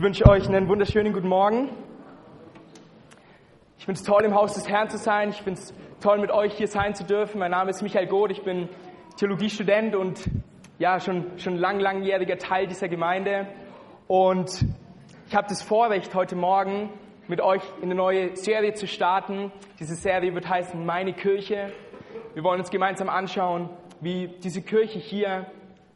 Ich wünsche euch einen wunderschönen guten Morgen. Ich finde es toll, im Haus des Herrn zu sein. Ich finde es toll, mit euch hier sein zu dürfen. Mein Name ist Michael Goth. Ich bin Theologiestudent und ja, schon, schon lang, langjähriger Teil dieser Gemeinde. Und ich habe das Vorrecht, heute Morgen mit euch in eine neue Serie zu starten. Diese Serie wird heißen Meine Kirche. Wir wollen uns gemeinsam anschauen, wie diese Kirche hier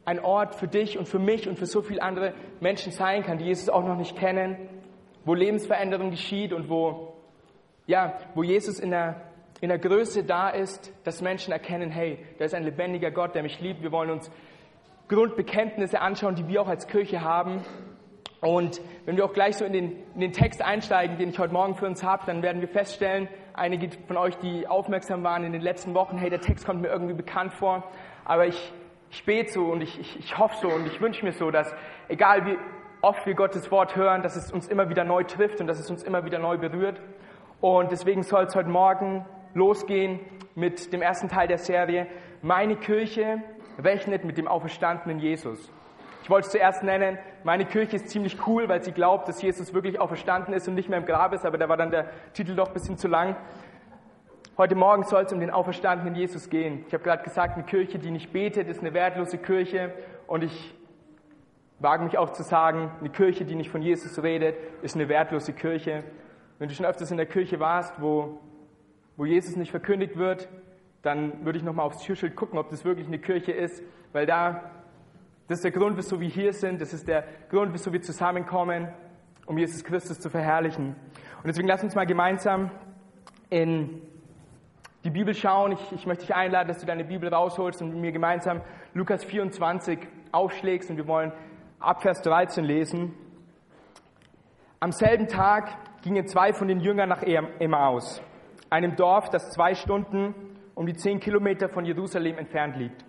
ein Ort für dich und für mich und für so viele andere Menschen sein kann, die Jesus auch noch nicht kennen, wo Lebensveränderung geschieht und wo, ja, wo Jesus in der, in der Größe da ist, dass Menschen erkennen, hey, da ist ein lebendiger Gott, der mich liebt. Wir wollen uns Grundbekenntnisse anschauen, die wir auch als Kirche haben. Und wenn wir auch gleich so in den, in den Text einsteigen, den ich heute Morgen für uns habe, dann werden wir feststellen, einige von euch, die aufmerksam waren in den letzten Wochen, hey, der Text kommt mir irgendwie bekannt vor, aber ich ich bete so und ich, ich, ich hoffe so und ich wünsche mir so, dass egal wie oft wir Gottes Wort hören, dass es uns immer wieder neu trifft und dass es uns immer wieder neu berührt. Und deswegen soll es heute Morgen losgehen mit dem ersten Teil der Serie. Meine Kirche rechnet mit dem auferstandenen Jesus. Ich wollte es zuerst nennen, meine Kirche ist ziemlich cool, weil sie glaubt, dass Jesus wirklich auferstanden ist und nicht mehr im Grab ist, aber da war dann der Titel doch ein bisschen zu lang. Heute Morgen soll es um den auferstandenen Jesus gehen. Ich habe gerade gesagt, eine Kirche, die nicht betet, ist eine wertlose Kirche. Und ich wage mich auch zu sagen, eine Kirche, die nicht von Jesus redet, ist eine wertlose Kirche. Wenn du schon öfters in der Kirche warst, wo, wo Jesus nicht verkündigt wird, dann würde ich nochmal aufs Türschild gucken, ob das wirklich eine Kirche ist, weil da, das ist der Grund, wieso wir hier sind, das ist der Grund, wieso wir zusammenkommen, um Jesus Christus zu verherrlichen. Und deswegen lass uns mal gemeinsam in die Bibel schauen. Ich, ich möchte dich einladen, dass du deine Bibel rausholst und mit mir gemeinsam Lukas 24 aufschlägst und wir wollen ab Vers 13 lesen. Am selben Tag gingen zwei von den Jüngern nach Emmaus, einem Dorf, das zwei Stunden um die zehn Kilometer von Jerusalem entfernt liegt.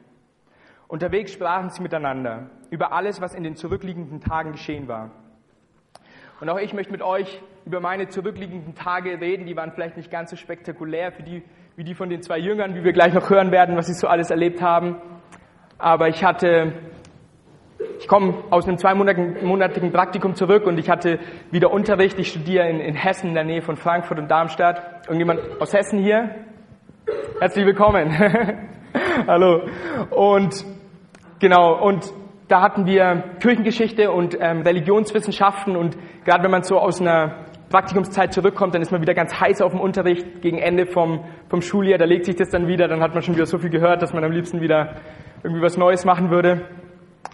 Unterwegs sprachen sie miteinander über alles, was in den zurückliegenden Tagen geschehen war. Und auch ich möchte mit euch über meine zurückliegenden Tage reden. Die waren vielleicht nicht ganz so spektakulär für die, wie die von den zwei Jüngern, wie wir gleich noch hören werden, was sie so alles erlebt haben. Aber ich hatte, ich komme aus einem zweimonatigen Praktikum zurück und ich hatte wieder Unterricht. Ich studiere in, in Hessen, in der Nähe von Frankfurt und Darmstadt. Irgendjemand aus Hessen hier? Herzlich willkommen. Hallo. Und genau, und da hatten wir Kirchengeschichte und ähm, Religionswissenschaften und gerade wenn man so aus einer Praktikumszeit zurückkommt, dann ist man wieder ganz heiß auf dem Unterricht gegen Ende vom, vom Schuljahr, da legt sich das dann wieder, dann hat man schon wieder so viel gehört, dass man am liebsten wieder irgendwie was Neues machen würde.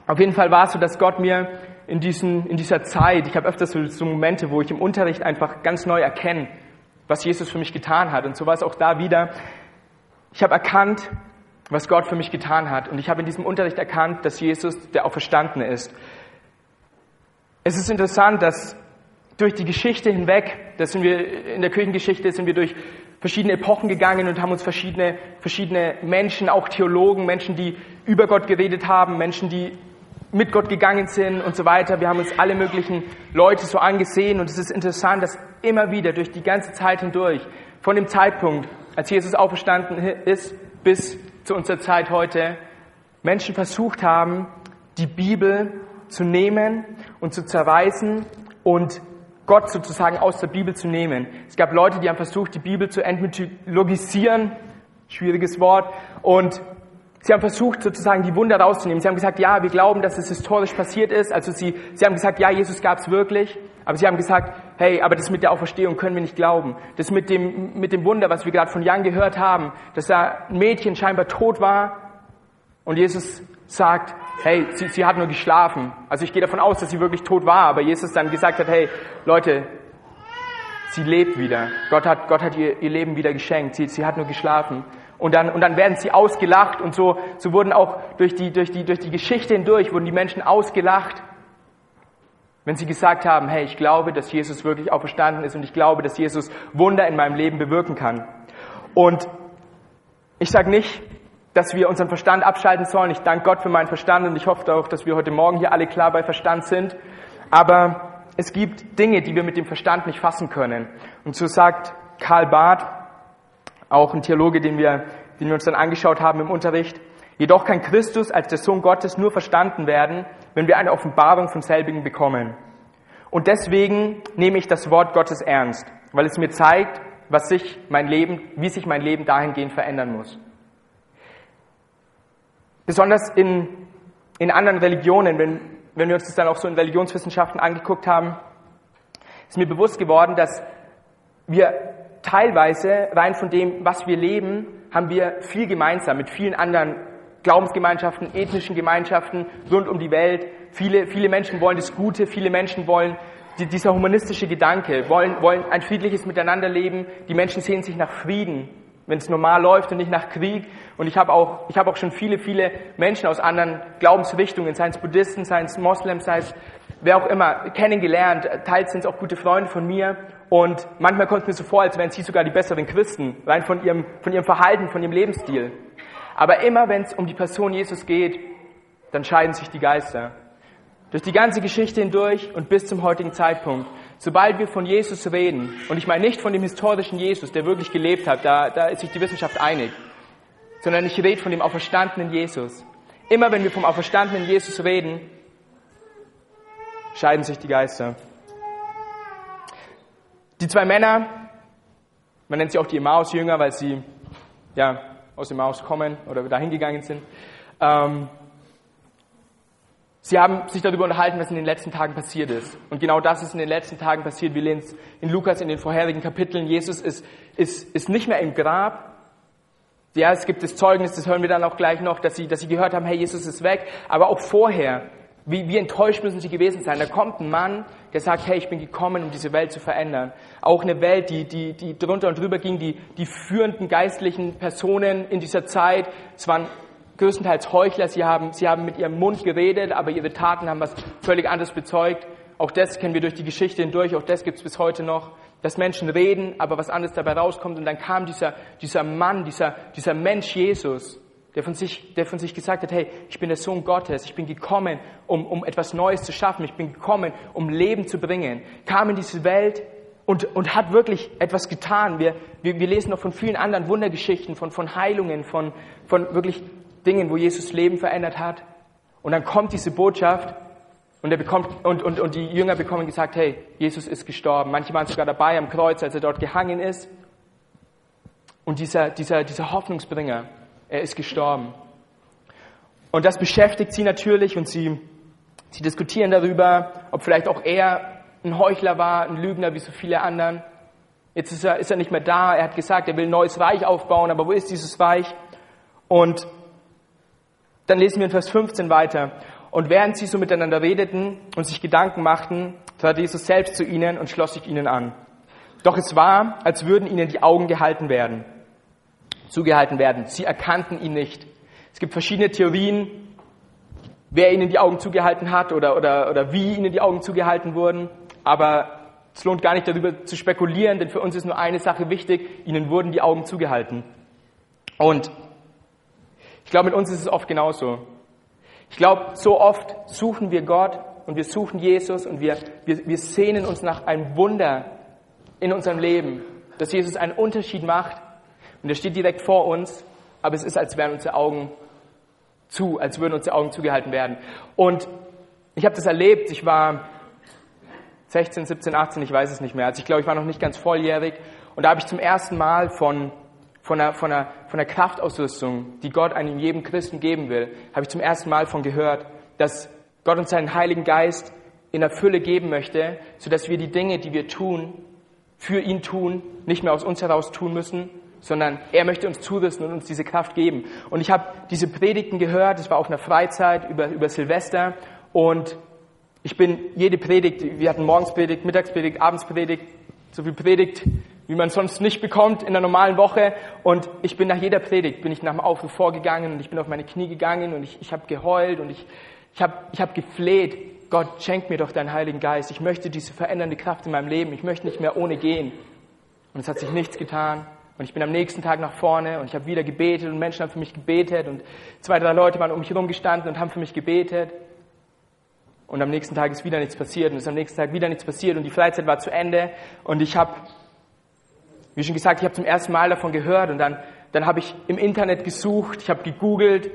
Auf jeden Fall war es so, dass Gott mir in, diesen, in dieser Zeit, ich habe öfters so, so Momente, wo ich im Unterricht einfach ganz neu erkenne, was Jesus für mich getan hat. Und so war es auch da wieder. Ich habe erkannt, was Gott für mich getan hat. Und ich habe in diesem Unterricht erkannt, dass Jesus der Auferstandene ist. Es ist interessant, dass durch die Geschichte hinweg, das sind wir in der Kirchengeschichte, sind wir durch verschiedene Epochen gegangen und haben uns verschiedene, verschiedene Menschen, auch Theologen, Menschen, die über Gott geredet haben, Menschen, die mit Gott gegangen sind und so weiter. Wir haben uns alle möglichen Leute so angesehen und es ist interessant, dass immer wieder durch die ganze Zeit hindurch, von dem Zeitpunkt, als Jesus auferstanden ist, bis zu unserer Zeit heute Menschen versucht haben, die Bibel zu nehmen und zu zerweisen und Gott sozusagen aus der Bibel zu nehmen. Es gab Leute, die haben versucht, die Bibel zu entmythologisieren, schwieriges Wort, und sie haben versucht, sozusagen die Wunder rauszunehmen. Sie haben gesagt, ja, wir glauben, dass es historisch passiert ist. Also sie, sie haben gesagt, ja, Jesus gab es wirklich. Aber sie haben gesagt, hey, aber das mit der Auferstehung können wir nicht glauben. Das mit dem, mit dem Wunder, was wir gerade von Jan gehört haben, dass da ein Mädchen scheinbar tot war und Jesus sagt, hey, sie, sie hat nur geschlafen. Also ich gehe davon aus, dass sie wirklich tot war, aber Jesus dann gesagt hat, hey, Leute, sie lebt wieder. Gott hat, Gott hat ihr, ihr Leben wieder geschenkt. Sie, sie hat nur geschlafen. Und dann, und dann werden sie ausgelacht und so, so wurden auch durch die, durch die, durch die Geschichte hindurch, wurden die Menschen ausgelacht wenn sie gesagt haben, hey, ich glaube, dass Jesus wirklich auferstanden ist und ich glaube, dass Jesus Wunder in meinem Leben bewirken kann. Und ich sage nicht, dass wir unseren Verstand abschalten sollen. Ich danke Gott für meinen Verstand und ich hoffe auch, dass wir heute Morgen hier alle klar bei Verstand sind. Aber es gibt Dinge, die wir mit dem Verstand nicht fassen können. Und so sagt Karl Barth, auch ein Theologe, den wir, den wir uns dann angeschaut haben im Unterricht, Jedoch kann Christus als der Sohn Gottes nur verstanden werden, wenn wir eine Offenbarung von selbigen bekommen. Und deswegen nehme ich das Wort Gottes ernst, weil es mir zeigt, was sich mein Leben, wie sich mein Leben dahingehend verändern muss. Besonders in, in anderen Religionen, wenn, wenn wir uns das dann auch so in Religionswissenschaften angeguckt haben, ist mir bewusst geworden, dass wir teilweise rein von dem, was wir leben, haben wir viel gemeinsam mit vielen anderen Glaubensgemeinschaften, ethnischen Gemeinschaften rund um die Welt. Viele, viele Menschen wollen das Gute, viele Menschen wollen die, dieser humanistische Gedanke, wollen, wollen ein friedliches Miteinanderleben. Die Menschen sehen sich nach Frieden, wenn es normal läuft und nicht nach Krieg. Und ich habe auch, ich habe auch schon viele, viele Menschen aus anderen Glaubensrichtungen, seien es Buddhisten, seien es Moslems, sei es wer auch immer, kennengelernt. Teils sind es auch gute Freunde von mir. Und manchmal kommt es mir so vor, als wären sie sogar die besseren Christen, rein von ihrem, von ihrem Verhalten, von ihrem Lebensstil. Aber immer wenn es um die Person Jesus geht, dann scheiden sich die Geister. Durch die ganze Geschichte hindurch und bis zum heutigen Zeitpunkt. Sobald wir von Jesus reden, und ich meine nicht von dem historischen Jesus, der wirklich gelebt hat, da, da ist sich die Wissenschaft einig, sondern ich rede von dem auferstandenen Jesus. Immer wenn wir vom auferstandenen Jesus reden, scheiden sich die Geister. Die zwei Männer, man nennt sie auch die Emmaus-Jünger, weil sie ja, aus Emmaus kommen oder dahin gegangen sind, ähm, sie haben sich darüber unterhalten, was in den letzten Tagen passiert ist. Und genau das ist in den letzten Tagen passiert. Wir lesen es in Lukas in den vorherigen Kapiteln. Jesus ist, ist, ist nicht mehr im Grab, ja, es gibt das Zeugnis, das hören wir dann auch gleich noch, dass sie, dass sie gehört haben, hey, Jesus ist weg. Aber auch vorher wie, wie enttäuscht müssen sie gewesen sein? Da kommt ein Mann, der sagt, hey, ich bin gekommen, um diese Welt zu verändern. Auch eine Welt, die, die, die drunter und drüber ging, die, die führenden geistlichen Personen in dieser Zeit, es waren größtenteils Heuchler, sie haben, sie haben mit ihrem Mund geredet, aber ihre Taten haben was völlig anderes bezeugt. Auch das kennen wir durch die Geschichte hindurch, auch das gibt es bis heute noch, dass Menschen reden, aber was anderes dabei rauskommt. Und dann kam dieser, dieser Mann, dieser, dieser Mensch Jesus, der von sich, der von sich gesagt hat, hey, ich bin der Sohn Gottes, ich bin gekommen, um, um etwas Neues zu schaffen, ich bin gekommen, um Leben zu bringen, kam in diese Welt und, und hat wirklich etwas getan. Wir, wir, wir lesen noch von vielen anderen Wundergeschichten, von, von Heilungen, von, von wirklich Dingen, wo Jesus Leben verändert hat. Und dann kommt diese Botschaft und, er bekommt, und, und, und die Jünger bekommen gesagt, hey, Jesus ist gestorben. Manche waren sogar dabei am Kreuz, als er dort gehangen ist. Und dieser, dieser, dieser Hoffnungsbringer, er ist gestorben. Und das beschäftigt sie natürlich und sie, sie diskutieren darüber, ob vielleicht auch er ein Heuchler war, ein Lügner wie so viele anderen. Jetzt ist er, ist er nicht mehr da. Er hat gesagt, er will ein neues Reich aufbauen, aber wo ist dieses Reich? Und dann lesen wir in Vers 15 weiter. Und während sie so miteinander redeten und sich Gedanken machten, trat Jesus selbst zu ihnen und schloss sich ihnen an. Doch es war, als würden ihnen die Augen gehalten werden zugehalten werden. Sie erkannten ihn nicht. Es gibt verschiedene Theorien, wer ihnen die Augen zugehalten hat oder, oder, oder wie ihnen die Augen zugehalten wurden. Aber es lohnt gar nicht darüber zu spekulieren, denn für uns ist nur eine Sache wichtig, ihnen wurden die Augen zugehalten. Und ich glaube, mit uns ist es oft genauso. Ich glaube, so oft suchen wir Gott und wir suchen Jesus und wir, wir, wir sehnen uns nach einem Wunder in unserem Leben, dass Jesus einen Unterschied macht und er steht direkt vor uns, aber es ist, als wären unsere Augen zu, als würden unsere Augen zugehalten werden. Und ich habe das erlebt. Ich war 16, 17, 18, ich weiß es nicht mehr. Also ich glaube, ich war noch nicht ganz volljährig. Und da habe ich zum ersten Mal von, von, einer, von, einer, von einer Kraftausrüstung, die Gott einem jedem Christen geben will, habe ich zum ersten Mal von gehört, dass Gott uns seinen Heiligen Geist in der Fülle geben möchte, sodass wir die Dinge, die wir tun, für ihn tun, nicht mehr aus uns heraus tun müssen, sondern er möchte uns zurüsten und uns diese Kraft geben. Und ich habe diese Predigten gehört, es war auf einer Freizeit über, über Silvester und ich bin jede Predigt, wir hatten Morgenspredigt, Mittagspredigt, Abendspredigt, so viel Predigt, wie man sonst nicht bekommt in der normalen Woche. Und ich bin nach jeder Predigt, bin ich nach dem Aufruf vorgegangen und ich bin auf meine Knie gegangen und ich, ich habe geheult und ich, ich habe ich hab gefleht, Gott, schenk mir doch deinen Heiligen Geist. Ich möchte diese verändernde Kraft in meinem Leben. Ich möchte nicht mehr ohne gehen. Und es hat sich nichts getan. Und ich bin am nächsten Tag nach vorne und ich habe wieder gebetet und Menschen haben für mich gebetet und zwei, drei Leute waren um mich herum gestanden und haben für mich gebetet. Und am nächsten Tag ist wieder nichts passiert und ist am nächsten Tag wieder nichts passiert und die Freizeit war zu Ende und ich habe, wie schon gesagt, ich habe zum ersten Mal davon gehört und dann, dann habe ich im Internet gesucht, ich habe gegoogelt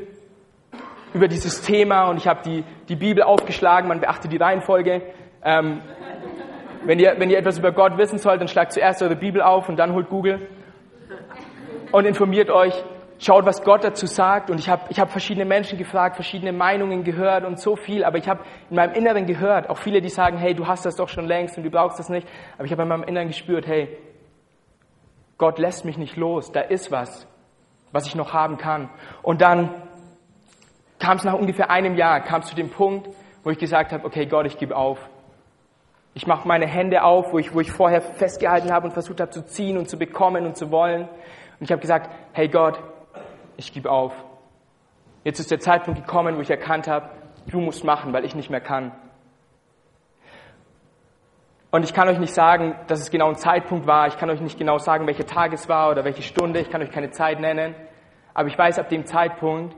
über dieses Thema und ich habe die, die Bibel aufgeschlagen, man beachte die Reihenfolge. Ähm, wenn ihr, wenn ihr etwas über Gott wissen sollt, dann schlagt zuerst eure Bibel auf und dann holt Google und informiert euch, schaut, was Gott dazu sagt. Und ich habe ich hab verschiedene Menschen gefragt, verschiedene Meinungen gehört und so viel. Aber ich habe in meinem Inneren gehört, auch viele, die sagen, hey, du hast das doch schon längst und du brauchst das nicht. Aber ich habe in meinem Inneren gespürt, hey, Gott lässt mich nicht los. Da ist was, was ich noch haben kann. Und dann kam es nach ungefähr einem Jahr, kam es zu dem Punkt, wo ich gesagt habe, okay, Gott, ich gebe auf. Ich mache meine Hände auf, wo ich, wo ich vorher festgehalten habe und versucht habe zu ziehen und zu bekommen und zu wollen. Und ich habe gesagt, hey Gott, ich gebe auf. Jetzt ist der Zeitpunkt gekommen, wo ich erkannt habe, du musst machen, weil ich nicht mehr kann. Und ich kann euch nicht sagen, dass es genau ein Zeitpunkt war. Ich kann euch nicht genau sagen, welcher Tag es war oder welche Stunde. Ich kann euch keine Zeit nennen. Aber ich weiß, ab dem Zeitpunkt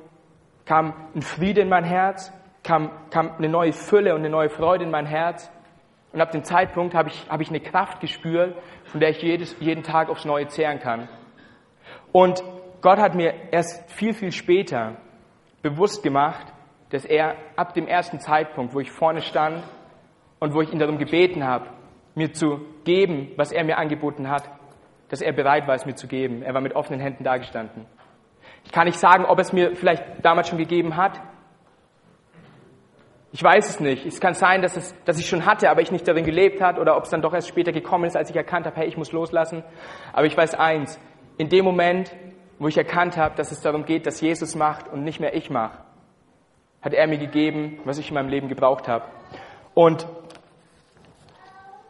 kam ein Friede in mein Herz, kam, kam eine neue Fülle und eine neue Freude in mein Herz. Und ab dem Zeitpunkt habe ich, habe ich eine Kraft gespürt, von der ich jedes, jeden Tag aufs Neue zehren kann. Und Gott hat mir erst viel, viel später bewusst gemacht, dass er ab dem ersten Zeitpunkt, wo ich vorne stand und wo ich ihn darum gebeten habe, mir zu geben, was er mir angeboten hat, dass er bereit war, es mir zu geben. Er war mit offenen Händen dagestanden. Ich kann nicht sagen, ob es mir vielleicht damals schon gegeben hat. Ich weiß es nicht. Es kann sein, dass, es, dass ich schon hatte, aber ich nicht darin gelebt hat oder ob es dann doch erst später gekommen ist, als ich erkannt habe, hey, ich muss loslassen. Aber ich weiß eins. In dem Moment, wo ich erkannt habe, dass es darum geht, dass Jesus macht und nicht mehr ich mache, hat er mir gegeben, was ich in meinem Leben gebraucht habe. Und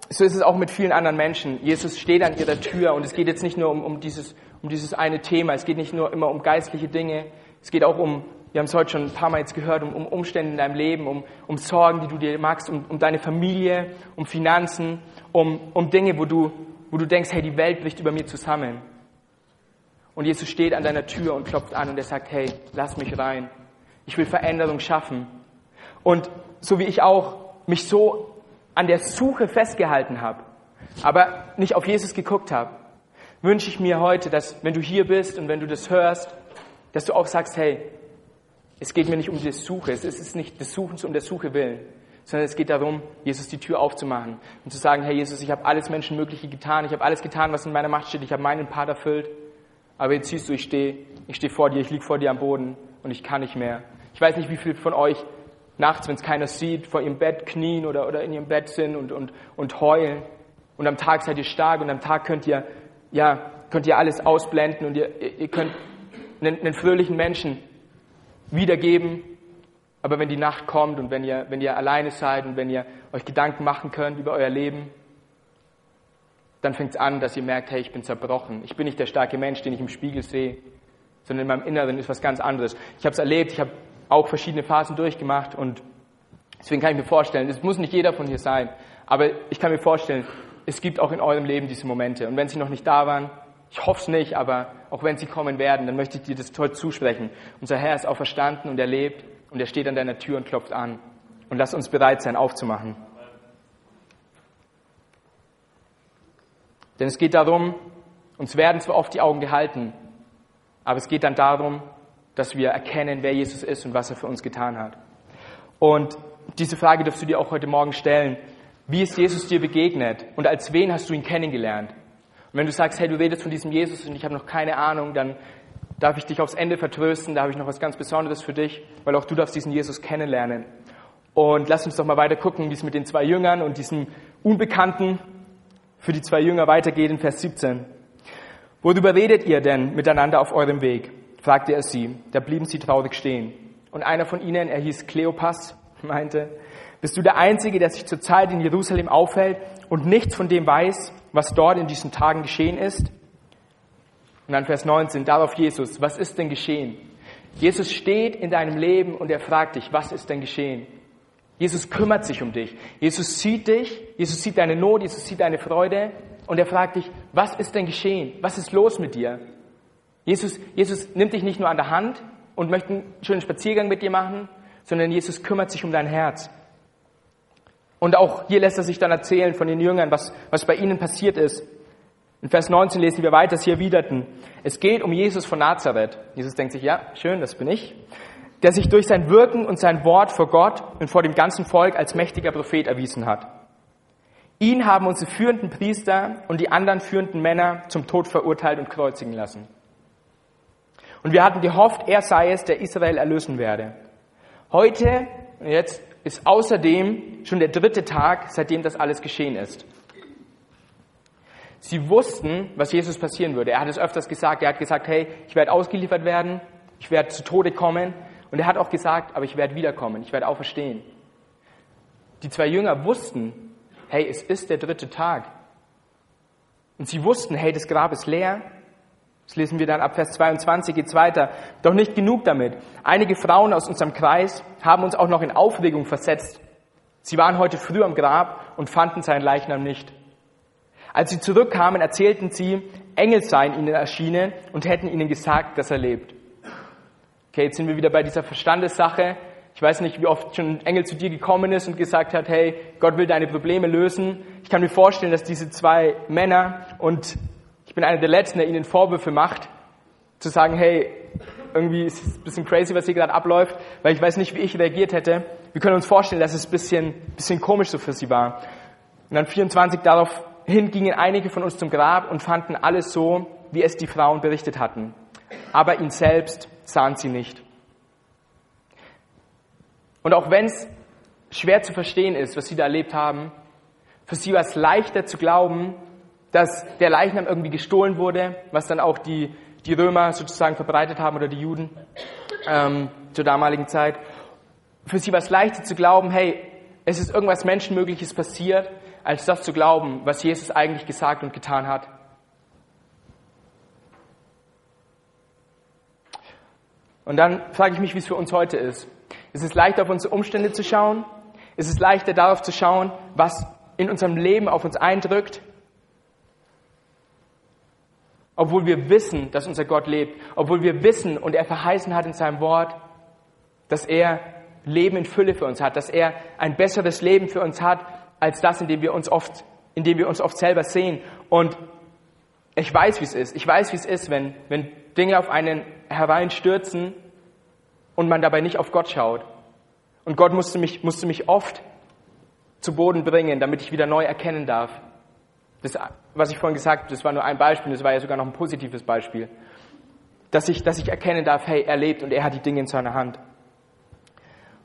so ist es auch mit vielen anderen Menschen. Jesus steht an ihrer Tür und es geht jetzt nicht nur um, um, dieses, um dieses eine Thema, es geht nicht nur immer um geistliche Dinge, es geht auch um, wir haben es heute schon ein paar Mal jetzt gehört, um, um Umstände in deinem Leben, um, um Sorgen, die du dir magst, um, um deine Familie, um Finanzen, um, um Dinge, wo du, wo du denkst, hey, die Welt bricht über mir zusammen. Und Jesus steht an deiner Tür und klopft an und er sagt, hey, lass mich rein. Ich will Veränderung schaffen. Und so wie ich auch mich so an der Suche festgehalten habe, aber nicht auf Jesus geguckt habe, wünsche ich mir heute, dass wenn du hier bist und wenn du das hörst, dass du auch sagst, hey, es geht mir nicht um die Suche, es ist nicht des Suchens um der Suche willen, sondern es geht darum, Jesus die Tür aufzumachen und zu sagen, hey Jesus, ich habe alles Menschenmögliche getan, ich habe alles getan, was in meiner Macht steht, ich habe meinen Part erfüllt aber jetzt siehst du, ich stehe, ich stehe vor dir, ich liege vor dir am Boden und ich kann nicht mehr. Ich weiß nicht, wie viele von euch nachts, wenn es keiner sieht, vor ihrem Bett knien oder, oder in ihrem Bett sind und, und, und heulen. Und am Tag seid ihr stark und am Tag könnt ihr, ja, könnt ihr alles ausblenden und ihr, ihr könnt einen, einen fröhlichen Menschen wiedergeben. Aber wenn die Nacht kommt und wenn ihr, wenn ihr alleine seid und wenn ihr euch Gedanken machen könnt über euer Leben, dann fängt es an, dass ihr merkt, hey, ich bin zerbrochen. Ich bin nicht der starke Mensch, den ich im Spiegel sehe, sondern in meinem Inneren ist was ganz anderes. Ich habe es erlebt, ich habe auch verschiedene Phasen durchgemacht und deswegen kann ich mir vorstellen, es muss nicht jeder von hier sein, aber ich kann mir vorstellen, es gibt auch in eurem Leben diese Momente. Und wenn sie noch nicht da waren, ich hoffe es nicht, aber auch wenn sie kommen werden, dann möchte ich dir das toll zusprechen. Unser Herr ist auferstanden und er lebt und er steht an deiner Tür und klopft an. Und lass uns bereit sein, aufzumachen. Denn es geht darum, uns werden zwar oft die Augen gehalten, aber es geht dann darum, dass wir erkennen, wer Jesus ist und was er für uns getan hat. Und diese Frage darfst du dir auch heute Morgen stellen. Wie ist Jesus dir begegnet und als wen hast du ihn kennengelernt? Und wenn du sagst, hey, du redest von diesem Jesus und ich habe noch keine Ahnung, dann darf ich dich aufs Ende vertrösten, da habe ich noch was ganz Besonderes für dich, weil auch du darfst diesen Jesus kennenlernen. Und lass uns doch mal weiter gucken, wie es mit den zwei Jüngern und diesem Unbekannten für die zwei Jünger weitergeht in Vers 17. Worüber redet ihr denn miteinander auf eurem Weg? Fragte er sie. Da blieben sie traurig stehen. Und einer von ihnen, er hieß Kleopas, meinte, bist du der Einzige, der sich zurzeit in Jerusalem aufhält und nichts von dem weiß, was dort in diesen Tagen geschehen ist? Und dann Vers 19, darauf Jesus, was ist denn geschehen? Jesus steht in deinem Leben und er fragt dich, was ist denn geschehen? Jesus kümmert sich um dich. Jesus sieht dich, Jesus sieht deine Not, Jesus sieht deine Freude und er fragt dich, was ist denn geschehen? Was ist los mit dir? Jesus, Jesus nimmt dich nicht nur an der Hand und möchte einen schönen Spaziergang mit dir machen, sondern Jesus kümmert sich um dein Herz. Und auch hier lässt er sich dann erzählen von den Jüngern, was, was bei ihnen passiert ist. In Vers 19 lesen wir weiter, sie erwiderten, es geht um Jesus von Nazareth. Jesus denkt sich, ja, schön, das bin ich der sich durch sein Wirken und sein Wort vor Gott und vor dem ganzen Volk als mächtiger Prophet erwiesen hat. Ihn haben unsere führenden Priester und die anderen führenden Männer zum Tod verurteilt und kreuzigen lassen. Und wir hatten gehofft, er sei es, der Israel erlösen werde. Heute, jetzt ist außerdem schon der dritte Tag, seitdem das alles geschehen ist. Sie wussten, was Jesus passieren würde. Er hat es öfters gesagt. Er hat gesagt, hey, ich werde ausgeliefert werden, ich werde zu Tode kommen. Und er hat auch gesagt, aber ich werde wiederkommen, ich werde auferstehen. Die zwei Jünger wussten, hey, es ist der dritte Tag. Und sie wussten, hey, das Grab ist leer. Das lesen wir dann ab Vers 22, geht's weiter. Doch nicht genug damit. Einige Frauen aus unserem Kreis haben uns auch noch in Aufregung versetzt. Sie waren heute früh am Grab und fanden seinen Leichnam nicht. Als sie zurückkamen, erzählten sie, Engel seien ihnen erschienen und hätten ihnen gesagt, dass er lebt. Okay, jetzt sind wir wieder bei dieser Verstandessache. Ich weiß nicht, wie oft schon ein Engel zu dir gekommen ist und gesagt hat, hey, Gott will deine Probleme lösen. Ich kann mir vorstellen, dass diese zwei Männer, und bin einer der Letzten, der ihnen Vorwürfe macht, zu sagen, hey, irgendwie ist es ein bisschen crazy, was hier gerade abläuft, weil ich weiß nicht, wie ich reagiert hätte. Wir können uns vorstellen, dass es ein bisschen, bisschen komisch so für sie war. Und dann 24 daraufhin gingen einige von uns zum Grab und fanden alles so, wie es die Frauen berichtet hatten. Aber ihn selbst sahen sie nicht. Und auch wenn es schwer zu verstehen ist, was sie da erlebt haben, für sie war es leichter zu glauben, dass der Leichnam irgendwie gestohlen wurde, was dann auch die, die Römer sozusagen verbreitet haben oder die Juden ähm, zur damaligen Zeit. Für sie war es leichter zu glauben, hey, es ist irgendwas Menschenmögliches passiert, als das zu glauben, was Jesus eigentlich gesagt und getan hat. Und dann frage ich mich, wie es für uns heute ist. Ist es leichter, auf unsere Umstände zu schauen? Ist es leichter, darauf zu schauen, was in unserem Leben auf uns eindrückt? Obwohl wir wissen, dass unser Gott lebt. Obwohl wir wissen und er verheißen hat in seinem Wort, dass er Leben in Fülle für uns hat, dass er ein besseres Leben für uns hat, als das, in dem wir uns oft, in dem wir uns oft selber sehen. Und ich weiß, wie es ist. Ich weiß, wie es ist, wenn, wenn Dinge auf einen hereinstürzen und man dabei nicht auf Gott schaut. Und Gott musste mich, musste mich oft zu Boden bringen, damit ich wieder neu erkennen darf. Das, was ich vorhin gesagt habe, das war nur ein Beispiel, das war ja sogar noch ein positives Beispiel. Dass ich, dass ich erkennen darf, hey, er lebt und er hat die Dinge in seiner Hand.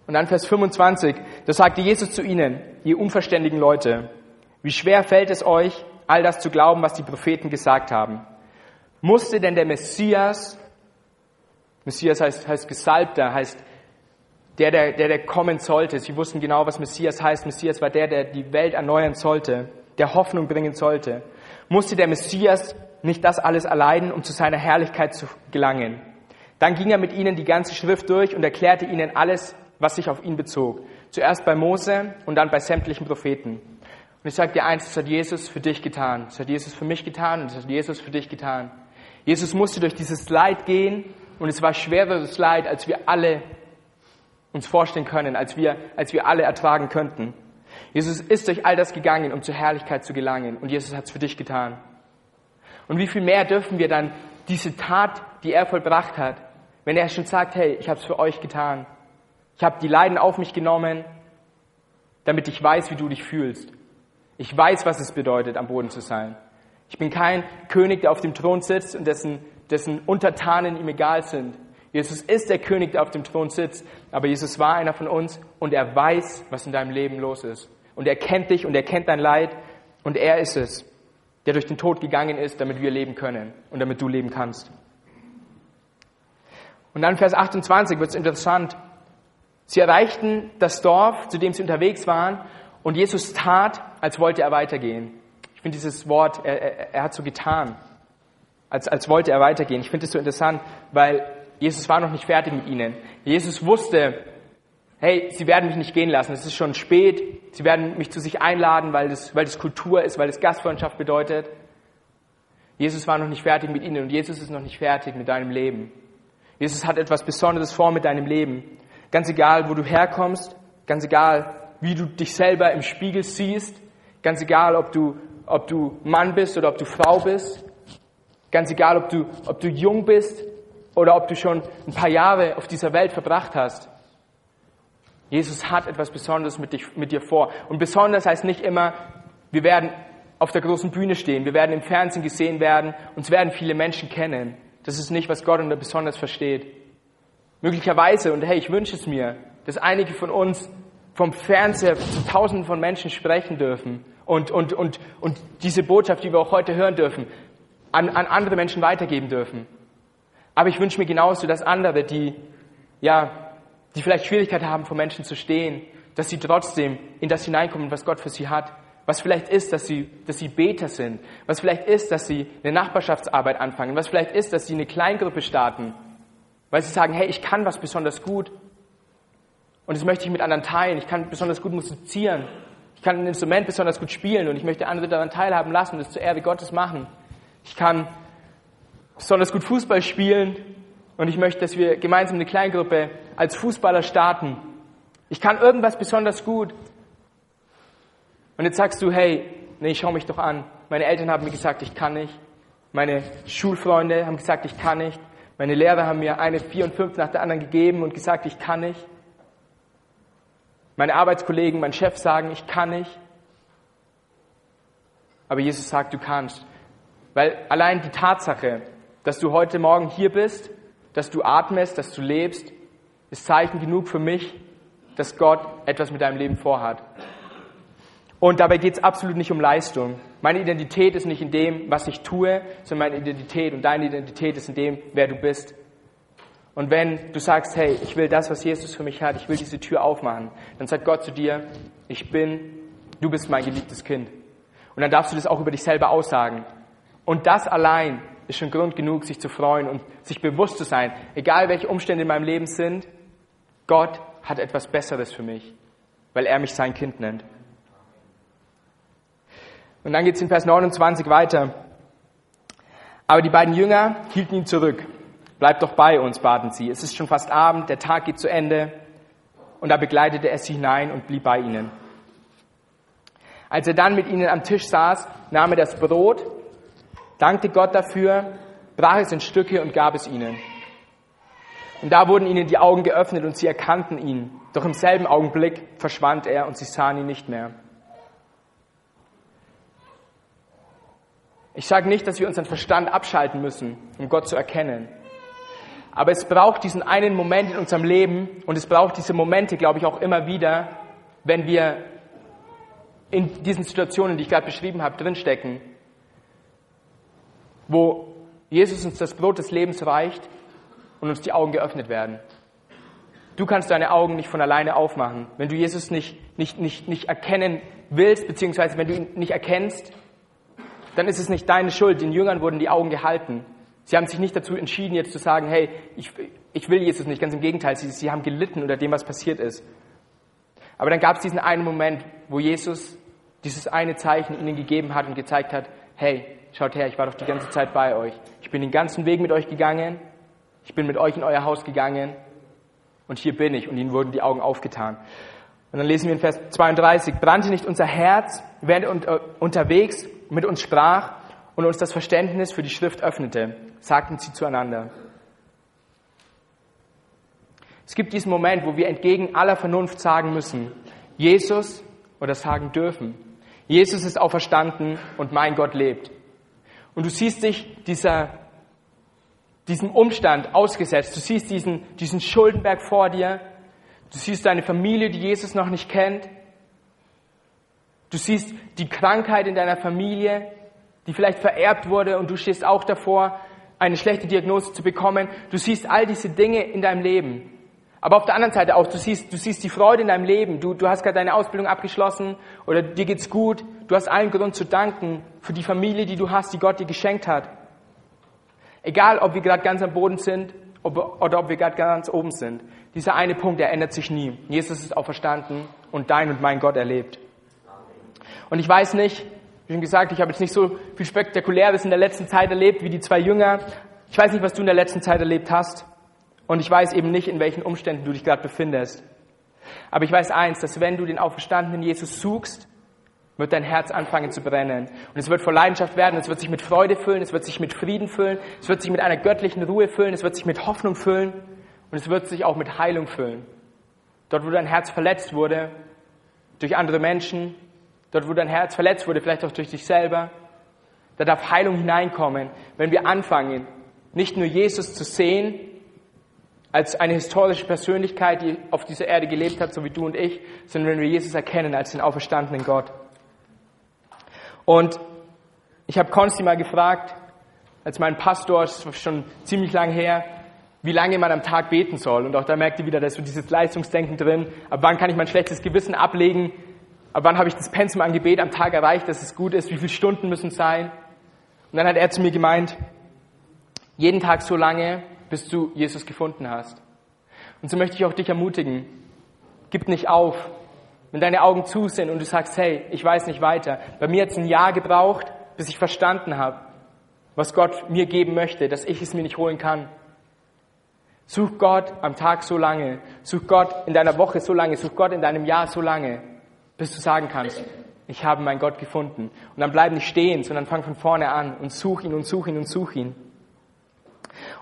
Und dann Vers 25, da sagte Jesus zu ihnen, ihr unverständigen Leute, wie schwer fällt es euch, all das zu glauben, was die Propheten gesagt haben? Musste denn der Messias, Messias heißt, heißt Gesalbter, heißt der, der, der, der kommen sollte. Sie wussten genau, was Messias heißt. Messias war der, der die Welt erneuern sollte, der Hoffnung bringen sollte. Musste der Messias nicht das alles erleiden, um zu seiner Herrlichkeit zu gelangen? Dann ging er mit ihnen die ganze Schrift durch und erklärte ihnen alles, was sich auf ihn bezog. Zuerst bei Mose und dann bei sämtlichen Propheten. Und ich sage dir eins, das hat Jesus für dich getan. Das hat Jesus für mich getan und das hat Jesus für dich getan. Jesus musste durch dieses Leid gehen und es war schwereres Leid, als wir alle uns vorstellen können, als wir, als wir alle ertragen könnten. Jesus ist durch all das gegangen, um zur Herrlichkeit zu gelangen und Jesus hat es für dich getan. Und wie viel mehr dürfen wir dann diese Tat, die er vollbracht hat, wenn er schon sagt, hey, ich habe es für euch getan. Ich habe die Leiden auf mich genommen, damit ich weiß, wie du dich fühlst. Ich weiß, was es bedeutet, am Boden zu sein. Ich bin kein König, der auf dem Thron sitzt und dessen, dessen Untertanen ihm egal sind. Jesus ist der König, der auf dem Thron sitzt, aber Jesus war einer von uns und er weiß, was in deinem Leben los ist. Und er kennt dich und er kennt dein Leid und er ist es, der durch den Tod gegangen ist, damit wir leben können und damit du leben kannst. Und dann Vers 28 wird es interessant. Sie erreichten das Dorf, zu dem sie unterwegs waren, und Jesus tat, als wollte er weitergehen finde dieses Wort, er, er, er hat so getan, als, als wollte er weitergehen. Ich finde es so interessant, weil Jesus war noch nicht fertig mit ihnen. Jesus wusste, hey, sie werden mich nicht gehen lassen, es ist schon spät, sie werden mich zu sich einladen, weil das, weil das Kultur ist, weil das Gastfreundschaft bedeutet. Jesus war noch nicht fertig mit ihnen und Jesus ist noch nicht fertig mit deinem Leben. Jesus hat etwas Besonderes vor mit deinem Leben. Ganz egal, wo du herkommst, ganz egal, wie du dich selber im Spiegel siehst, ganz egal, ob du ob du Mann bist oder ob du Frau bist. Ganz egal, ob du, ob du jung bist oder ob du schon ein paar Jahre auf dieser Welt verbracht hast. Jesus hat etwas Besonderes mit, dich, mit dir vor. Und besonders heißt nicht immer, Wir werden auf der großen Bühne stehen, wir werden im Fernsehen gesehen werden, uns werden viele Menschen kennen. Das ist nicht, was Gott unter besonders versteht. Möglicherweise, und hey, ich wünsche es mir, dass einige von uns vom Fernseher zu Tausenden von Menschen sprechen dürfen und, und, und, und diese Botschaft, die wir auch heute hören dürfen, an, an andere Menschen weitergeben dürfen. Aber ich wünsche mir genauso, dass andere, die, ja, die vielleicht Schwierigkeiten haben, vor Menschen zu stehen, dass sie trotzdem in das hineinkommen, was Gott für sie hat. Was vielleicht ist, dass sie, dass sie Beter sind. Was vielleicht ist, dass sie eine Nachbarschaftsarbeit anfangen. Was vielleicht ist, dass sie eine Kleingruppe starten. Weil sie sagen, hey, ich kann was besonders gut. Und das möchte ich mit anderen teilen. Ich kann besonders gut musizieren. Ich kann ein Instrument besonders gut spielen und ich möchte andere daran teilhaben lassen und das zur Ehre Gottes machen. Ich kann besonders gut Fußball spielen und ich möchte, dass wir gemeinsam eine Kleingruppe als Fußballer starten. Ich kann irgendwas besonders gut. Und jetzt sagst du, hey, nee, schau mich doch an. Meine Eltern haben mir gesagt, ich kann nicht. Meine Schulfreunde haben gesagt, ich kann nicht. Meine Lehrer haben mir eine vier und fünf nach der anderen gegeben und gesagt, ich kann nicht. Meine Arbeitskollegen, mein Chef sagen, ich kann nicht. Aber Jesus sagt, du kannst. Weil allein die Tatsache, dass du heute Morgen hier bist, dass du atmest, dass du lebst, ist Zeichen genug für mich, dass Gott etwas mit deinem Leben vorhat. Und dabei geht es absolut nicht um Leistung. Meine Identität ist nicht in dem, was ich tue, sondern meine Identität und deine Identität ist in dem, wer du bist. Und wenn du sagst, hey, ich will das, was Jesus für mich hat, ich will diese Tür aufmachen, dann sagt Gott zu dir, ich bin, du bist mein geliebtes Kind. Und dann darfst du das auch über dich selber aussagen. Und das allein ist schon Grund genug, sich zu freuen und sich bewusst zu sein, egal welche Umstände in meinem Leben sind, Gott hat etwas Besseres für mich, weil er mich sein Kind nennt. Und dann geht es in Vers 29 weiter. Aber die beiden Jünger hielten ihn zurück. Bleibt doch bei uns, baten sie. Es ist schon fast Abend, der Tag geht zu Ende. Und da begleitete er sie hinein und blieb bei ihnen. Als er dann mit ihnen am Tisch saß, nahm er das Brot, dankte Gott dafür, brach es in Stücke und gab es ihnen. Und da wurden ihnen die Augen geöffnet und sie erkannten ihn. Doch im selben Augenblick verschwand er und sie sahen ihn nicht mehr. Ich sage nicht, dass wir unseren Verstand abschalten müssen, um Gott zu erkennen. Aber es braucht diesen einen Moment in unserem Leben und es braucht diese Momente, glaube ich, auch immer wieder, wenn wir in diesen Situationen, die ich gerade beschrieben habe, drinstecken, wo Jesus uns das Brot des Lebens reicht und uns die Augen geöffnet werden. Du kannst deine Augen nicht von alleine aufmachen. Wenn du Jesus nicht, nicht, nicht, nicht erkennen willst, beziehungsweise wenn du ihn nicht erkennst, dann ist es nicht deine Schuld. Den Jüngern wurden die Augen gehalten. Sie haben sich nicht dazu entschieden, jetzt zu sagen, hey, ich, ich will Jesus nicht. Ganz im Gegenteil, sie, sie haben gelitten unter dem, was passiert ist. Aber dann gab es diesen einen Moment, wo Jesus dieses eine Zeichen ihnen gegeben hat und gezeigt hat, hey, schaut her, ich war doch die ganze Zeit bei euch. Ich bin den ganzen Weg mit euch gegangen. Ich bin mit euch in euer Haus gegangen. Und hier bin ich. Und ihnen wurden die Augen aufgetan. Und dann lesen wir in Vers 32, brannte nicht unser Herz, während er unterwegs mit uns sprach und uns das Verständnis für die Schrift öffnete, sagten sie zueinander. Es gibt diesen Moment, wo wir entgegen aller Vernunft sagen müssen, Jesus oder sagen dürfen, Jesus ist auferstanden und mein Gott lebt. Und du siehst dich dieser, diesem Umstand ausgesetzt. Du siehst diesen, diesen Schuldenberg vor dir. Du siehst deine Familie, die Jesus noch nicht kennt. Du siehst die Krankheit in deiner Familie, die vielleicht vererbt wurde und du stehst auch davor, eine schlechte Diagnose zu bekommen. Du siehst all diese Dinge in deinem Leben. Aber auf der anderen Seite auch, du siehst, du siehst die Freude in deinem Leben. Du, du hast gerade deine Ausbildung abgeschlossen oder dir geht's gut. Du hast allen Grund zu danken für die Familie, die du hast, die Gott dir geschenkt hat. Egal, ob wir gerade ganz am Boden sind ob, oder ob wir gerade ganz oben sind. Dieser eine Punkt, der ändert sich nie. Jesus ist auferstanden und dein und mein Gott erlebt. Und ich weiß nicht, wie schon gesagt, ich habe jetzt nicht so viel Spektakuläres in der letzten Zeit erlebt wie die zwei Jünger. Ich weiß nicht, was du in der letzten Zeit erlebt hast. Und ich weiß eben nicht, in welchen Umständen du dich gerade befindest. Aber ich weiß eins, dass wenn du den auferstandenen Jesus suchst, wird dein Herz anfangen zu brennen. Und es wird vor Leidenschaft werden, es wird sich mit Freude füllen, es wird sich mit Frieden füllen, es wird sich mit einer göttlichen Ruhe füllen, es wird sich mit Hoffnung füllen und es wird sich auch mit Heilung füllen. Dort, wo dein Herz verletzt wurde, durch andere Menschen, dort wo dein Herz verletzt wurde, vielleicht auch durch dich selber. Da darf Heilung hineinkommen, wenn wir anfangen, nicht nur Jesus zu sehen als eine historische Persönlichkeit, die auf dieser Erde gelebt hat, so wie du und ich, sondern wenn wir Jesus erkennen als den auferstandenen Gott. Und ich habe Konsti mal gefragt, als mein Pastor, das war schon ziemlich lang her, wie lange man am Tag beten soll. Und auch da merkte wieder, da ist so dieses Leistungsdenken drin. Ab wann kann ich mein schlechtes Gewissen ablegen? Ab wann habe ich das Pensum an Gebet am Tag erreicht, dass es gut ist? Wie viele Stunden müssen es sein? Und dann hat er zu mir gemeint, jeden Tag so lange, bis du Jesus gefunden hast. Und so möchte ich auch dich ermutigen. Gib nicht auf. Wenn deine Augen zu sind und du sagst, hey, ich weiß nicht weiter. Bei mir hat es ein Jahr gebraucht, bis ich verstanden habe, was Gott mir geben möchte, dass ich es mir nicht holen kann. Such Gott am Tag so lange, such Gott in deiner Woche so lange, such Gott in deinem Jahr so lange, bis du sagen kannst, ich habe meinen Gott gefunden. Und dann bleib nicht stehen, sondern fang von vorne an und such ihn und such ihn und such ihn.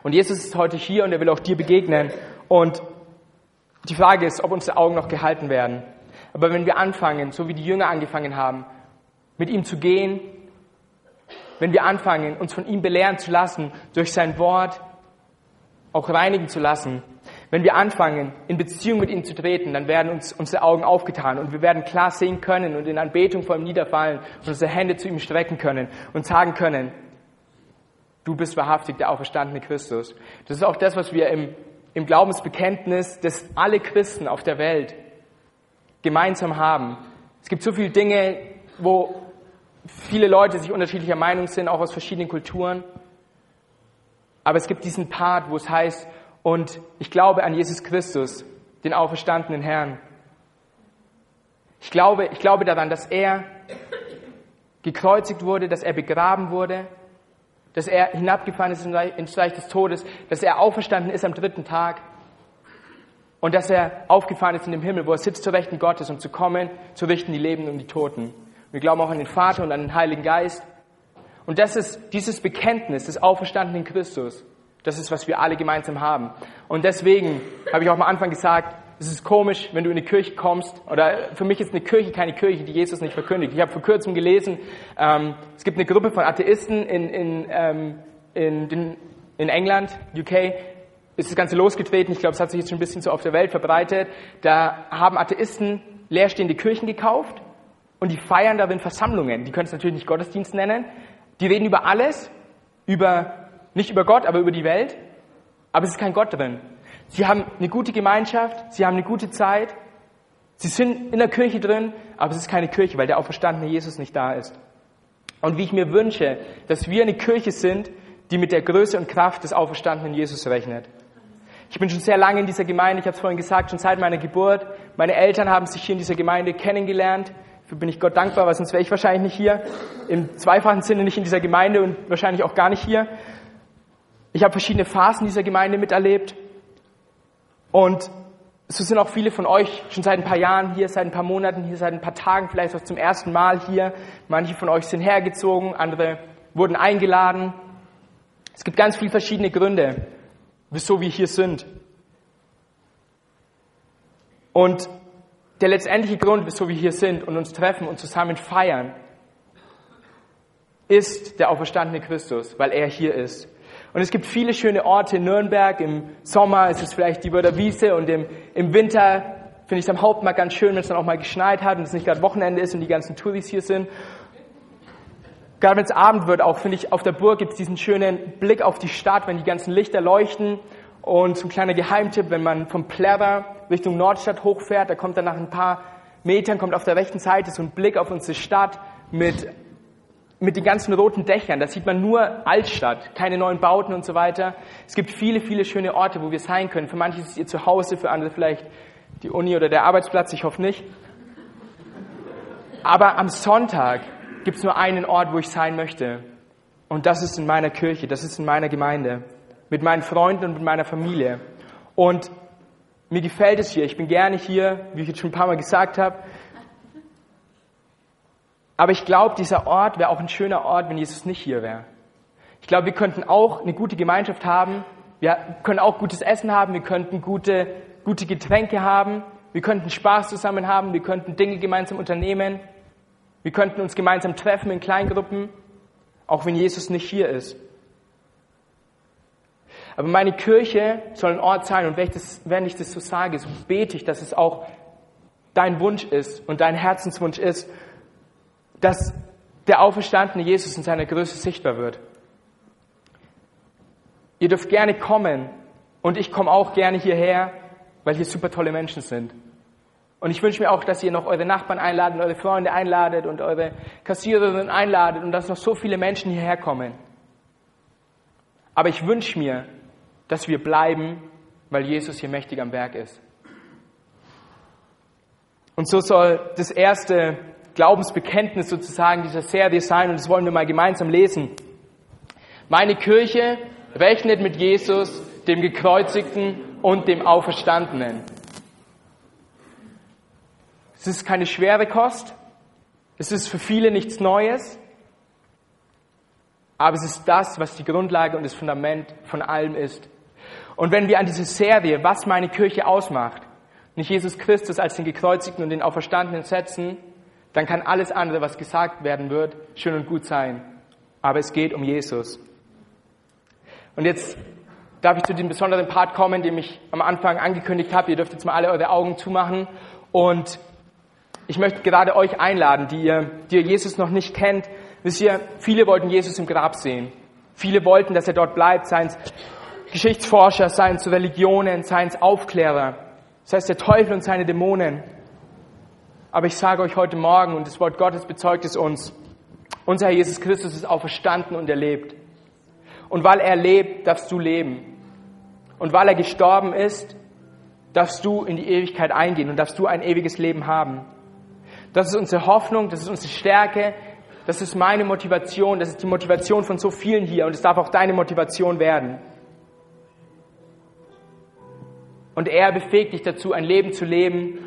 Und Jesus ist heute hier und er will auch dir begegnen. Und die Frage ist, ob unsere Augen noch gehalten werden. Aber wenn wir anfangen, so wie die Jünger angefangen haben, mit ihm zu gehen, wenn wir anfangen, uns von ihm belehren zu lassen, durch sein Wort auch reinigen zu lassen, wenn wir anfangen, in Beziehung mit ihm zu treten, dann werden uns unsere Augen aufgetan und wir werden klar sehen können und in Anbetung vor ihm niederfallen und unsere Hände zu ihm strecken können und sagen können, du bist wahrhaftig der auferstandene Christus. Das ist auch das, was wir im, im Glaubensbekenntnis, das alle Christen auf der Welt gemeinsam haben. Es gibt so viele Dinge, wo viele Leute sich unterschiedlicher Meinung sind, auch aus verschiedenen Kulturen. Aber es gibt diesen Part, wo es heißt, und ich glaube an Jesus Christus, den auferstandenen Herrn. Ich glaube, ich glaube daran, dass er gekreuzigt wurde, dass er begraben wurde, dass er hinabgefahren ist ins Reich des Todes, dass er auferstanden ist am dritten Tag und dass er aufgefahren ist in dem Himmel, wo er sitzt zur Rechten Gottes, um zu kommen, zu richten die Lebenden und die Toten. Wir glauben auch an den Vater und an den Heiligen Geist. Und das ist dieses Bekenntnis des auferstandenen Christus. Das ist, was wir alle gemeinsam haben. Und deswegen habe ich auch am Anfang gesagt, es ist komisch, wenn du in die Kirche kommst, oder für mich ist eine Kirche keine Kirche, die Jesus nicht verkündigt. Ich habe vor kurzem gelesen, ähm, es gibt eine Gruppe von Atheisten in, in, ähm, in, in, in England, UK, ist das Ganze losgetreten. Ich glaube, es hat sich jetzt schon ein bisschen so auf der Welt verbreitet. Da haben Atheisten leerstehende Kirchen gekauft und die feiern darin Versammlungen. Die können es natürlich nicht Gottesdienst nennen. Die reden über alles, über, nicht über Gott, aber über die Welt. Aber es ist kein Gott drin. Sie haben eine gute Gemeinschaft, sie haben eine gute Zeit, sie sind in der Kirche drin, aber es ist keine Kirche, weil der auferstandene Jesus nicht da ist. Und wie ich mir wünsche, dass wir eine Kirche sind, die mit der Größe und Kraft des auferstandenen Jesus rechnet. Ich bin schon sehr lange in dieser Gemeinde, ich habe es vorhin gesagt, schon seit meiner Geburt. Meine Eltern haben sich hier in dieser Gemeinde kennengelernt. Dafür bin ich Gott dankbar, weil sonst wäre ich wahrscheinlich nicht hier. Im zweifachen Sinne nicht in dieser Gemeinde und wahrscheinlich auch gar nicht hier. Ich habe verschiedene Phasen dieser Gemeinde miterlebt. Und so sind auch viele von euch schon seit ein paar Jahren hier, seit ein paar Monaten hier, seit ein paar Tagen vielleicht auch zum ersten Mal hier. Manche von euch sind hergezogen, andere wurden eingeladen. Es gibt ganz viele verschiedene Gründe, wieso wir hier sind. Und der letztendliche Grund, wieso wir hier sind und uns treffen und zusammen feiern, ist der auferstandene Christus, weil er hier ist. Und es gibt viele schöne Orte in Nürnberg. Im Sommer ist es vielleicht die Wörder Wiese und im, im Winter finde ich es am Hauptmarkt ganz schön, wenn es dann auch mal geschneit hat und es nicht gerade Wochenende ist und die ganzen Touris hier sind. Gerade wenn es Abend wird, auch finde ich, auf der Burg gibt es diesen schönen Blick auf die Stadt, wenn die ganzen Lichter leuchten. Und zum kleiner Geheimtipp, wenn man vom Plärrer Richtung Nordstadt hochfährt, da kommt dann nach ein paar Metern, kommt auf der rechten Seite so ein Blick auf unsere Stadt mit mit den ganzen roten Dächern, da sieht man nur Altstadt, keine neuen Bauten und so weiter. Es gibt viele, viele schöne Orte, wo wir sein können. Für manche ist es ihr Zuhause, für andere vielleicht die Uni oder der Arbeitsplatz, ich hoffe nicht. Aber am Sonntag gibt es nur einen Ort, wo ich sein möchte. Und das ist in meiner Kirche, das ist in meiner Gemeinde, mit meinen Freunden und mit meiner Familie. Und mir gefällt es hier, ich bin gerne hier, wie ich jetzt schon ein paar Mal gesagt habe. Aber ich glaube, dieser Ort wäre auch ein schöner Ort, wenn Jesus nicht hier wäre. Ich glaube, wir könnten auch eine gute Gemeinschaft haben. Wir können auch gutes Essen haben. Wir könnten gute, gute Getränke haben. Wir könnten Spaß zusammen haben. Wir könnten Dinge gemeinsam unternehmen. Wir könnten uns gemeinsam treffen in Kleingruppen, auch wenn Jesus nicht hier ist. Aber meine Kirche soll ein Ort sein und wenn ich das, wenn ich das so sage, so bete ich, dass es auch dein Wunsch ist und dein Herzenswunsch ist, dass der auferstandene Jesus in seiner Größe sichtbar wird. Ihr dürft gerne kommen und ich komme auch gerne hierher, weil hier super tolle Menschen sind. Und ich wünsche mir auch, dass ihr noch eure Nachbarn einladet, eure Freunde einladet und eure Kassiererin einladet und dass noch so viele Menschen hierher kommen. Aber ich wünsche mir, dass wir bleiben, weil Jesus hier mächtig am Werk ist. Und so soll das erste Glaubensbekenntnis sozusagen dieser Serie sein und das wollen wir mal gemeinsam lesen. Meine Kirche rechnet mit Jesus, dem Gekreuzigten und dem Auferstandenen. Es ist keine schwere Kost, es ist für viele nichts Neues, aber es ist das, was die Grundlage und das Fundament von allem ist. Und wenn wir an diese Serie, was meine Kirche ausmacht, nicht Jesus Christus als den Gekreuzigten und den Auferstandenen setzen, dann kann alles andere, was gesagt werden wird, schön und gut sein. Aber es geht um Jesus. Und jetzt darf ich zu dem besonderen Part kommen, den ich am Anfang angekündigt habe. Ihr dürft jetzt mal alle eure Augen zumachen. Und ich möchte gerade euch einladen, die ihr, die ihr Jesus noch nicht kennt. Wisst ihr, viele wollten Jesus im Grab sehen. Viele wollten, dass er dort bleibt, seien es Geschichtsforscher, seien es Religionen, seien es Aufklärer. Das heißt, der Teufel und seine Dämonen. Aber ich sage euch heute Morgen, und das Wort Gottes bezeugt es uns, unser Herr Jesus Christus ist auferstanden und er lebt. Und weil er lebt, darfst du leben. Und weil er gestorben ist, darfst du in die Ewigkeit eingehen und darfst du ein ewiges Leben haben. Das ist unsere Hoffnung, das ist unsere Stärke, das ist meine Motivation, das ist die Motivation von so vielen hier und es darf auch deine Motivation werden. Und er befähigt dich dazu, ein Leben zu leben,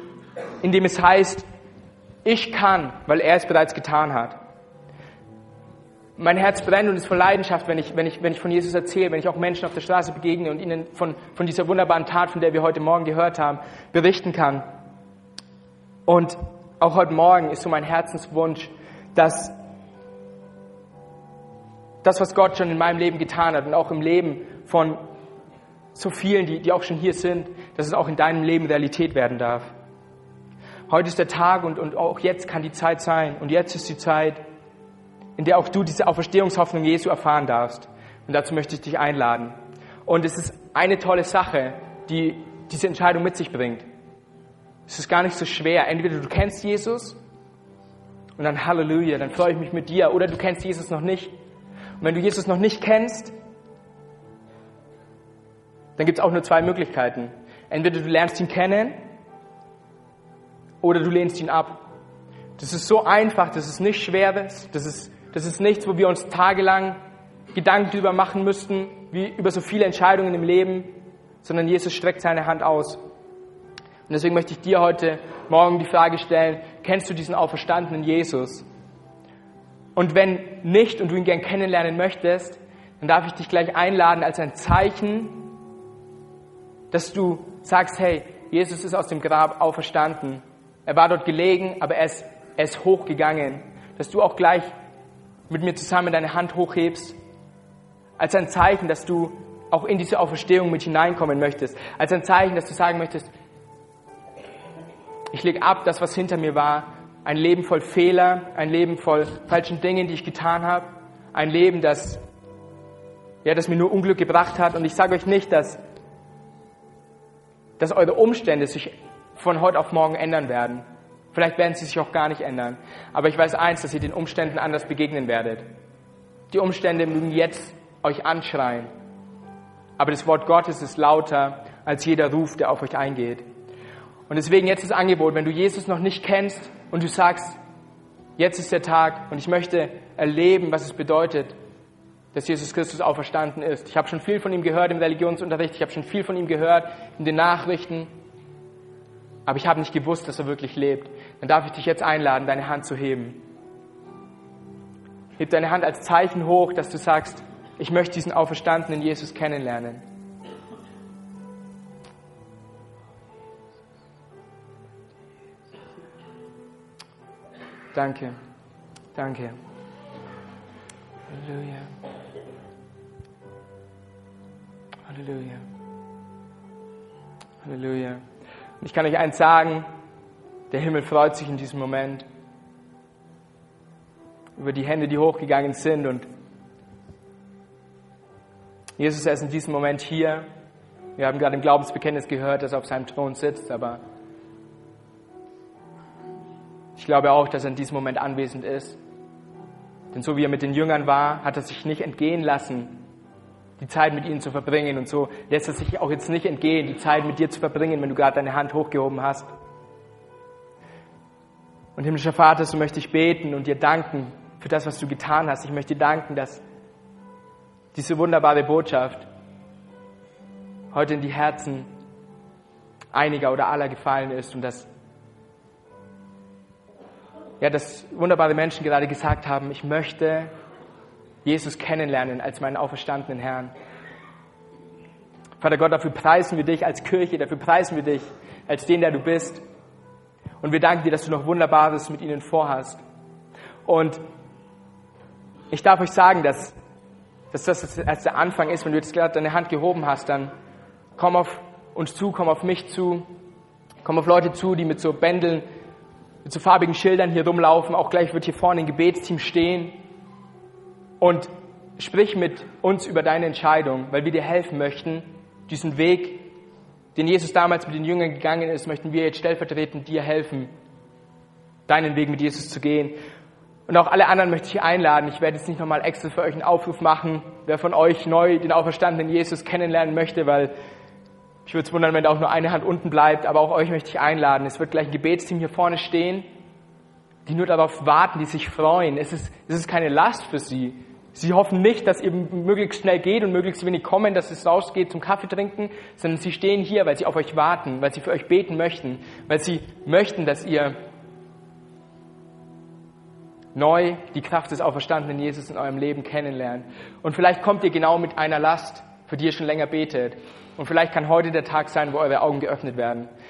in dem es heißt, ich kann, weil er es bereits getan hat. Mein Herz brennt und ist voll Leidenschaft, wenn ich, wenn, ich, wenn ich von Jesus erzähle, wenn ich auch Menschen auf der Straße begegne und ihnen von, von dieser wunderbaren Tat, von der wir heute Morgen gehört haben, berichten kann. Und auch heute Morgen ist so mein Herzenswunsch, dass das, was Gott schon in meinem Leben getan hat und auch im Leben von so vielen, die, die auch schon hier sind, dass es auch in deinem Leben Realität werden darf. Heute ist der Tag und, und auch jetzt kann die Zeit sein. Und jetzt ist die Zeit, in der auch du diese Auferstehungshoffnung Jesu erfahren darfst. Und dazu möchte ich dich einladen. Und es ist eine tolle Sache, die diese Entscheidung mit sich bringt. Es ist gar nicht so schwer. Entweder du kennst Jesus und dann Halleluja, dann freue ich mich mit dir. Oder du kennst Jesus noch nicht. Und wenn du Jesus noch nicht kennst, dann gibt es auch nur zwei Möglichkeiten. Entweder du lernst ihn kennen oder du lehnst ihn ab. Das ist so einfach, das ist nicht schweres, das ist, das ist nichts, wo wir uns tagelang Gedanken darüber machen müssten, wie über so viele Entscheidungen im Leben, sondern Jesus streckt seine Hand aus. Und deswegen möchte ich dir heute Morgen die Frage stellen, kennst du diesen auferstandenen Jesus? Und wenn nicht und du ihn gern kennenlernen möchtest, dann darf ich dich gleich einladen als ein Zeichen dass du sagst, hey, Jesus ist aus dem Grab auferstanden. Er war dort gelegen, aber er ist, er ist hochgegangen. Dass du auch gleich mit mir zusammen deine Hand hochhebst, als ein Zeichen, dass du auch in diese Auferstehung mit hineinkommen möchtest. Als ein Zeichen, dass du sagen möchtest, ich lege ab das, was hinter mir war, ein Leben voll Fehler, ein Leben voll falschen Dingen, die ich getan habe, ein Leben, das, ja, das mir nur Unglück gebracht hat. Und ich sage euch nicht, dass dass eure Umstände sich von heute auf morgen ändern werden. Vielleicht werden sie sich auch gar nicht ändern. Aber ich weiß eins, dass ihr den Umständen anders begegnen werdet. Die Umstände mögen jetzt euch anschreien. Aber das Wort Gottes ist lauter als jeder Ruf, der auf euch eingeht. Und deswegen jetzt das Angebot, wenn du Jesus noch nicht kennst und du sagst, jetzt ist der Tag und ich möchte erleben, was es bedeutet, dass Jesus Christus auferstanden ist. Ich habe schon viel von ihm gehört im Religionsunterricht, ich habe schon viel von ihm gehört in den Nachrichten, aber ich habe nicht gewusst, dass er wirklich lebt. Dann darf ich dich jetzt einladen, deine Hand zu heben. Heb deine Hand als Zeichen hoch, dass du sagst, ich möchte diesen auferstandenen Jesus kennenlernen. Danke. Danke. Halleluja. Halleluja. Halleluja. Und ich kann euch eins sagen, der Himmel freut sich in diesem Moment über die Hände, die hochgegangen sind. Und Jesus ist in diesem Moment hier. Wir haben gerade im Glaubensbekenntnis gehört, dass er auf seinem Thron sitzt, aber ich glaube auch, dass er in diesem Moment anwesend ist. Denn so wie er mit den Jüngern war, hat er sich nicht entgehen lassen, die Zeit mit ihnen zu verbringen. Und so lässt es sich auch jetzt nicht entgehen, die Zeit mit dir zu verbringen, wenn du gerade deine Hand hochgehoben hast. Und himmlischer Vater, so möchte ich beten und dir danken für das, was du getan hast. Ich möchte dir danken, dass diese wunderbare Botschaft heute in die Herzen einiger oder aller gefallen ist und dass, ja, dass wunderbare Menschen gerade gesagt haben, ich möchte Jesus kennenlernen als meinen auferstandenen Herrn. Vater Gott, dafür preisen wir dich als Kirche, dafür preisen wir dich als den, der du bist. Und wir danken dir, dass du noch Wunderbares mit ihnen vorhast. Und ich darf euch sagen, dass, dass das als der Anfang ist. Wenn du jetzt gerade deine Hand gehoben hast, dann komm auf uns zu, komm auf mich zu, komm auf Leute zu, die mit so Bändeln, mit so farbigen Schildern hier rumlaufen. Auch gleich wird hier vorne ein Gebetsteam stehen und sprich mit uns über deine Entscheidung, weil wir dir helfen möchten, diesen Weg, den Jesus damals mit den Jüngern gegangen ist, möchten wir jetzt stellvertretend dir helfen, deinen Weg mit Jesus zu gehen. Und auch alle anderen möchte ich einladen. Ich werde jetzt nicht nochmal extra für euch einen Aufruf machen, wer von euch neu den auferstandenen Jesus kennenlernen möchte, weil ich würde es wundern, wenn da auch nur eine Hand unten bleibt, aber auch euch möchte ich einladen. Es wird gleich ein Gebetsteam hier vorne stehen, die nur darauf warten, die sich freuen. Es ist, es ist keine Last für sie. Sie hoffen nicht, dass ihr möglichst schnell geht und möglichst wenig kommen, dass es rausgeht zum Kaffee trinken, sondern sie stehen hier, weil sie auf euch warten, weil sie für euch beten möchten, weil sie möchten, dass ihr neu die Kraft des auferstandenen Jesus in eurem Leben kennenlernt. Und vielleicht kommt ihr genau mit einer Last, für die ihr schon länger betet. Und vielleicht kann heute der Tag sein, wo eure Augen geöffnet werden.